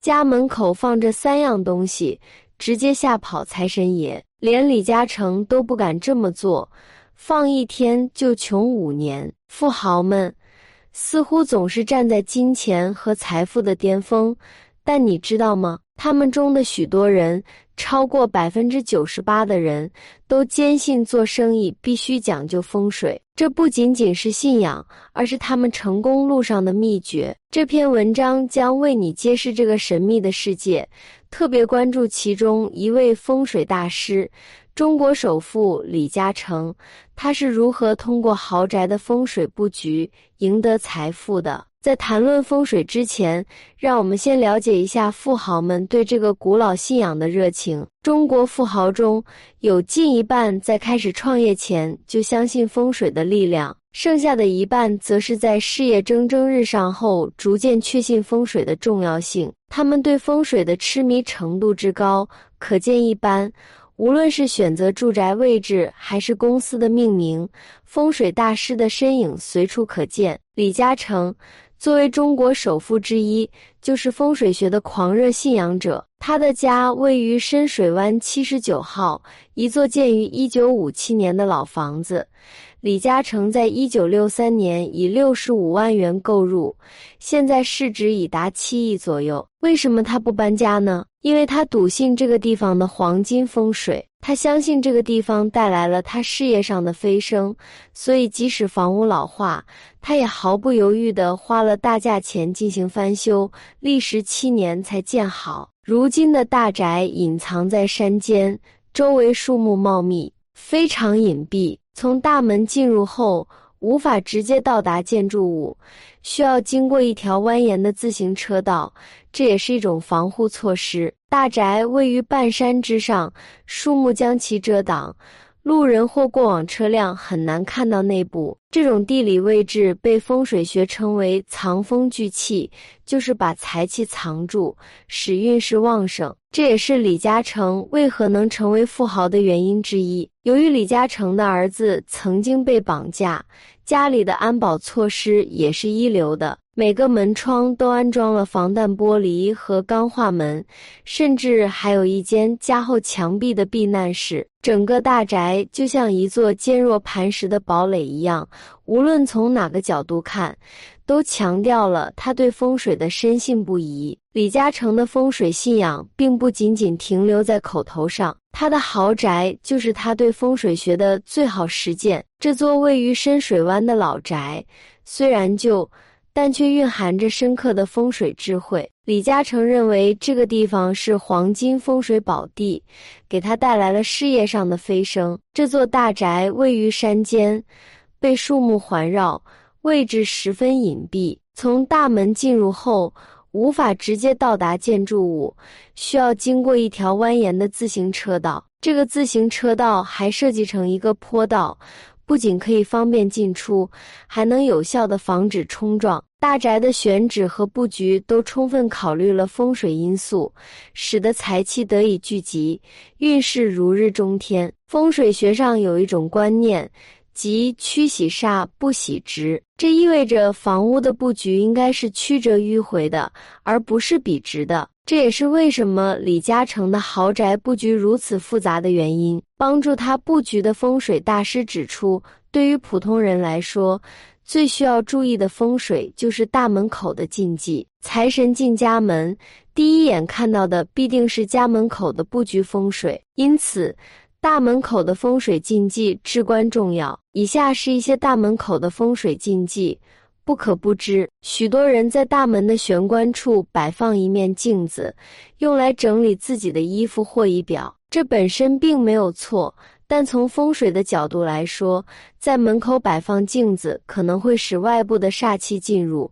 家门口放着三样东西，直接吓跑财神爷。连李嘉诚都不敢这么做，放一天就穷五年。富豪们似乎总是站在金钱和财富的巅峰，但你知道吗？他们中的许多人，超过百分之九十八的人都坚信做生意必须讲究风水。这不仅仅是信仰，而是他们成功路上的秘诀。这篇文章将为你揭示这个神秘的世界，特别关注其中一位风水大师——中国首富李嘉诚，他是如何通过豪宅的风水布局赢得财富的。在谈论风水之前，让我们先了解一下富豪们对这个古老信仰的热情。中国富豪中有近一半在开始创业前就相信风水的力量，剩下的一半则是在事业蒸蒸日上后逐渐确信风水的重要性。他们对风水的痴迷程度之高，可见一斑。无论是选择住宅位置，还是公司的命名，风水大师的身影随处可见。李嘉诚。作为中国首富之一，就是风水学的狂热信仰者。他的家位于深水湾七十九号，一座建于一九五七年的老房子。李嘉诚在一九六三年以六十五万元购入，现在市值已达七亿左右。为什么他不搬家呢？因为他笃信这个地方的黄金风水，他相信这个地方带来了他事业上的飞升，所以即使房屋老化，他也毫不犹豫地花了大价钱进行翻修，历时七年才建好。如今的大宅隐藏在山间，周围树木茂密，非常隐蔽。从大门进入后，无法直接到达建筑物，需要经过一条蜿蜒的自行车道，这也是一种防护措施。大宅位于半山之上，树木将其遮挡。路人或过往车辆很难看到内部。这种地理位置被风水学称为“藏风聚气”，就是把财气藏住，使运势旺盛。这也是李嘉诚为何能成为富豪的原因之一。由于李嘉诚的儿子曾经被绑架，家里的安保措施也是一流的。每个门窗都安装了防弹玻璃和钢化门，甚至还有一间加厚墙壁的避难室。整个大宅就像一座坚若磐石的堡垒一样，无论从哪个角度看，都强调了他对风水的深信不疑。李嘉诚的风水信仰并不仅仅停留在口头上，他的豪宅就是他对风水学的最好实践。这座位于深水湾的老宅，虽然旧。但却蕴含着深刻的风水智慧。李嘉诚认为这个地方是黄金风水宝地，给他带来了事业上的飞升。这座大宅位于山间，被树木环绕，位置十分隐蔽。从大门进入后，无法直接到达建筑物，需要经过一条蜿蜒的自行车道。这个自行车道还设计成一个坡道。不仅可以方便进出，还能有效的防止冲撞。大宅的选址和布局都充分考虑了风水因素，使得财气得以聚集，运势如日中天。风水学上有一种观念。即趋喜煞不喜直，这意味着房屋的布局应该是曲折迂回的，而不是笔直的。这也是为什么李嘉诚的豪宅布局如此复杂的原因。帮助他布局的风水大师指出，对于普通人来说，最需要注意的风水就是大门口的禁忌。财神进家门，第一眼看到的必定是家门口的布局风水，因此。大门口的风水禁忌至关重要。以下是一些大门口的风水禁忌，不可不知。许多人在大门的玄关处摆放一面镜子，用来整理自己的衣服或仪表。这本身并没有错，但从风水的角度来说，在门口摆放镜子可能会使外部的煞气进入，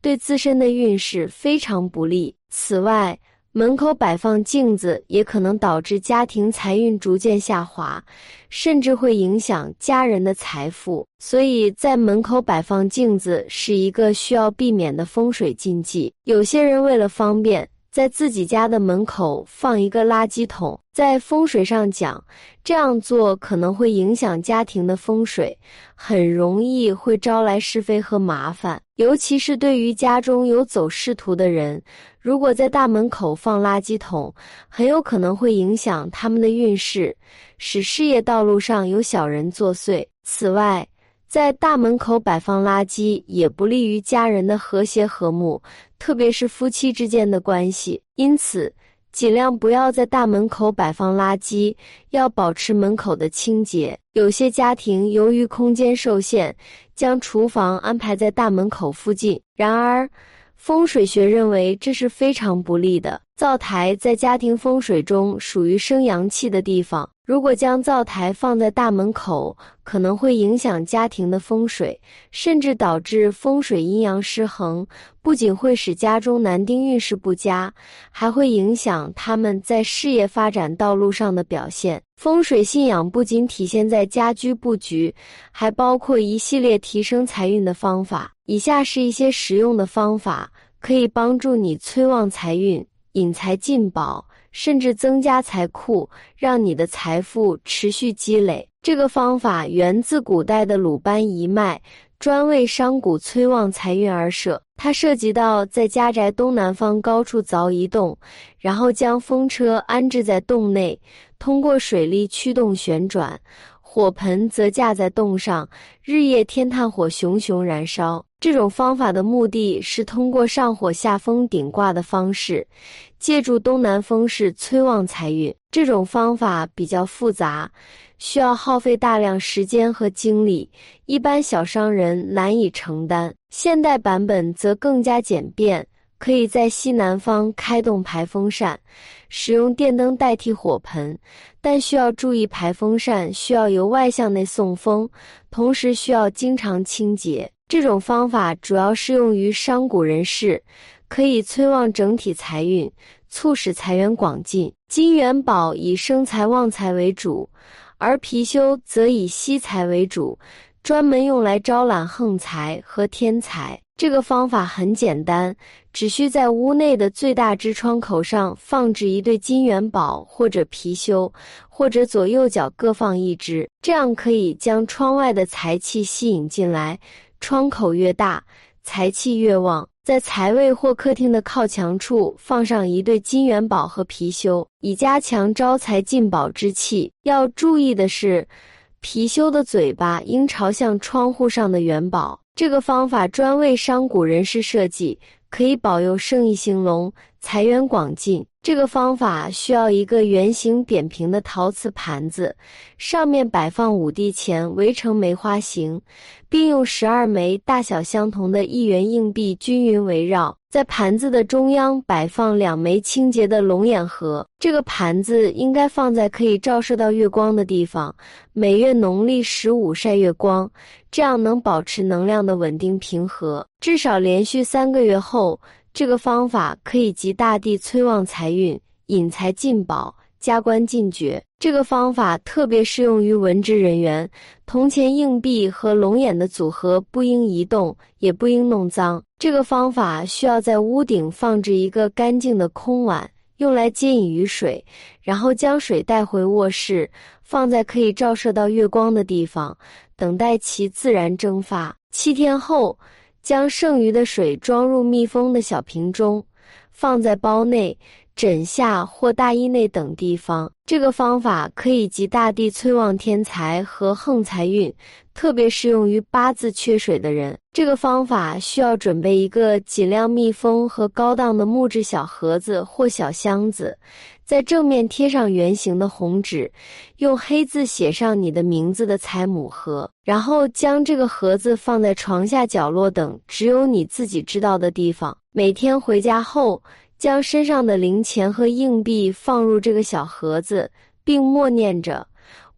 对自身的运势非常不利。此外，门口摆放镜子也可能导致家庭财运逐渐下滑，甚至会影响家人的财富。所以在门口摆放镜子是一个需要避免的风水禁忌。有些人为了方便，在自己家的门口放一个垃圾桶。在风水上讲，这样做可能会影响家庭的风水，很容易会招来是非和麻烦。尤其是对于家中有走仕途的人，如果在大门口放垃圾桶，很有可能会影响他们的运势，使事业道路上有小人作祟。此外，在大门口摆放垃圾也不利于家人的和谐和睦，特别是夫妻之间的关系。因此，尽量不要在大门口摆放垃圾，要保持门口的清洁。有些家庭由于空间受限，将厨房安排在大门口附近。然而，风水学认为这是非常不利的。灶台在家庭风水中属于生阳气的地方，如果将灶台放在大门口，可能会影响家庭的风水，甚至导致风水阴阳失衡。不仅会使家中男丁运势不佳，还会影响他们在事业发展道路上的表现。风水信仰不仅体现在家居布局，还包括一系列提升财运的方法。以下是一些实用的方法，可以帮助你催旺财运。引财进宝，甚至增加财库，让你的财富持续积累。这个方法源自古代的鲁班一脉，专为商贾催旺财运而设。它涉及到在家宅东南方高处凿一洞，然后将风车安置在洞内，通过水力驱动旋转，火盆则架在洞上，日夜天炭火熊熊燃烧。这种方法的目的是通过上火下风顶挂的方式，借助东南风势催旺财运。这种方法比较复杂，需要耗费大量时间和精力，一般小商人难以承担。现代版本则更加简便，可以在西南方开动排风扇，使用电灯代替火盆，但需要注意排风扇需要由外向内送风，同时需要经常清洁。这种方法主要适用于商贾人士，可以催旺整体财运，促使财源广进。金元宝以生财旺财为主，而貔貅则以吸财为主，专门用来招揽横财和天财。这个方法很简单，只需在屋内的最大支窗口上放置一对金元宝或者貔貅，或者左右脚各放一只，这样可以将窗外的财气吸引进来。窗口越大，财气越旺。在财位或客厅的靠墙处放上一对金元宝和貔貅，以加强招财进宝之气。要注意的是，貔貅的嘴巴应朝向窗户上的元宝。这个方法专为商贾人士设计，可以保佑生意兴隆、财源广进。这个方法需要一个圆形扁平的陶瓷盘子，上面摆放五帝钱围成梅花形，并用十二枚大小相同的一元硬币均匀围绕。在盘子的中央摆放两枚清洁的龙眼核。这个盘子应该放在可以照射到月光的地方，每月农历十五晒月光，这样能保持能量的稳定平和。至少连续三个月后。这个方法可以集大地催旺财运、引财进宝、加官进爵。这个方法特别适用于文职人员。铜钱硬币和龙眼的组合不应移动，也不应弄脏。这个方法需要在屋顶放置一个干净的空碗，用来接引雨水，然后将水带回卧室，放在可以照射到月光的地方，等待其自然蒸发。七天后。将剩余的水装入密封的小瓶中，放在包内、枕下或大衣内等地方。这个方法可以集大地催旺天财和横财运，特别适用于八字缺水的人。这个方法需要准备一个尽量密封和高档的木质小盒子或小箱子。在正面贴上圆形的红纸，用黑字写上你的名字的财母盒，然后将这个盒子放在床下角落等只有你自己知道的地方。每天回家后，将身上的零钱和硬币放入这个小盒子，并默念着：“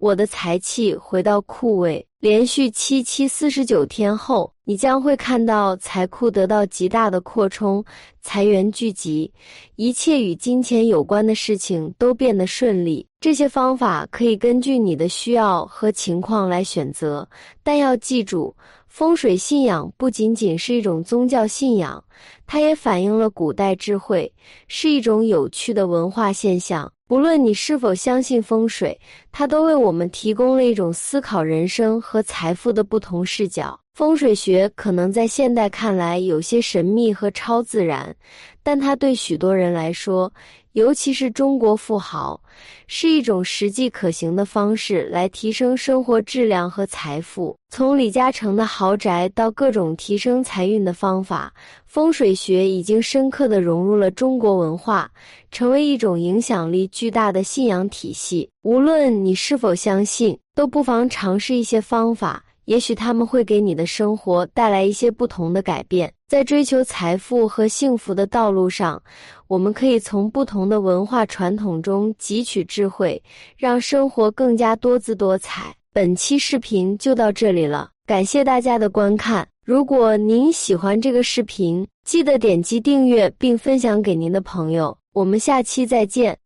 我的财气回到库位。连续七七四十九天后，你将会看到财库得到极大的扩充，财源聚集，一切与金钱有关的事情都变得顺利。这些方法可以根据你的需要和情况来选择，但要记住，风水信仰不仅仅是一种宗教信仰，它也反映了古代智慧，是一种有趣的文化现象。不论你是否相信风水，它都为我们提供了一种思考人生和财富的不同视角。风水学可能在现代看来有些神秘和超自然，但它对许多人来说，尤其是中国富豪，是一种实际可行的方式来提升生活质量和财富。从李嘉诚的豪宅到各种提升财运的方法，风水学已经深刻地融入了中国文化，成为一种影响力巨大的信仰体系。无论你是否相信，都不妨尝试一些方法。也许他们会给你的生活带来一些不同的改变。在追求财富和幸福的道路上，我们可以从不同的文化传统中汲取智慧，让生活更加多姿多彩。本期视频就到这里了，感谢大家的观看。如果您喜欢这个视频，记得点击订阅并分享给您的朋友。我们下期再见。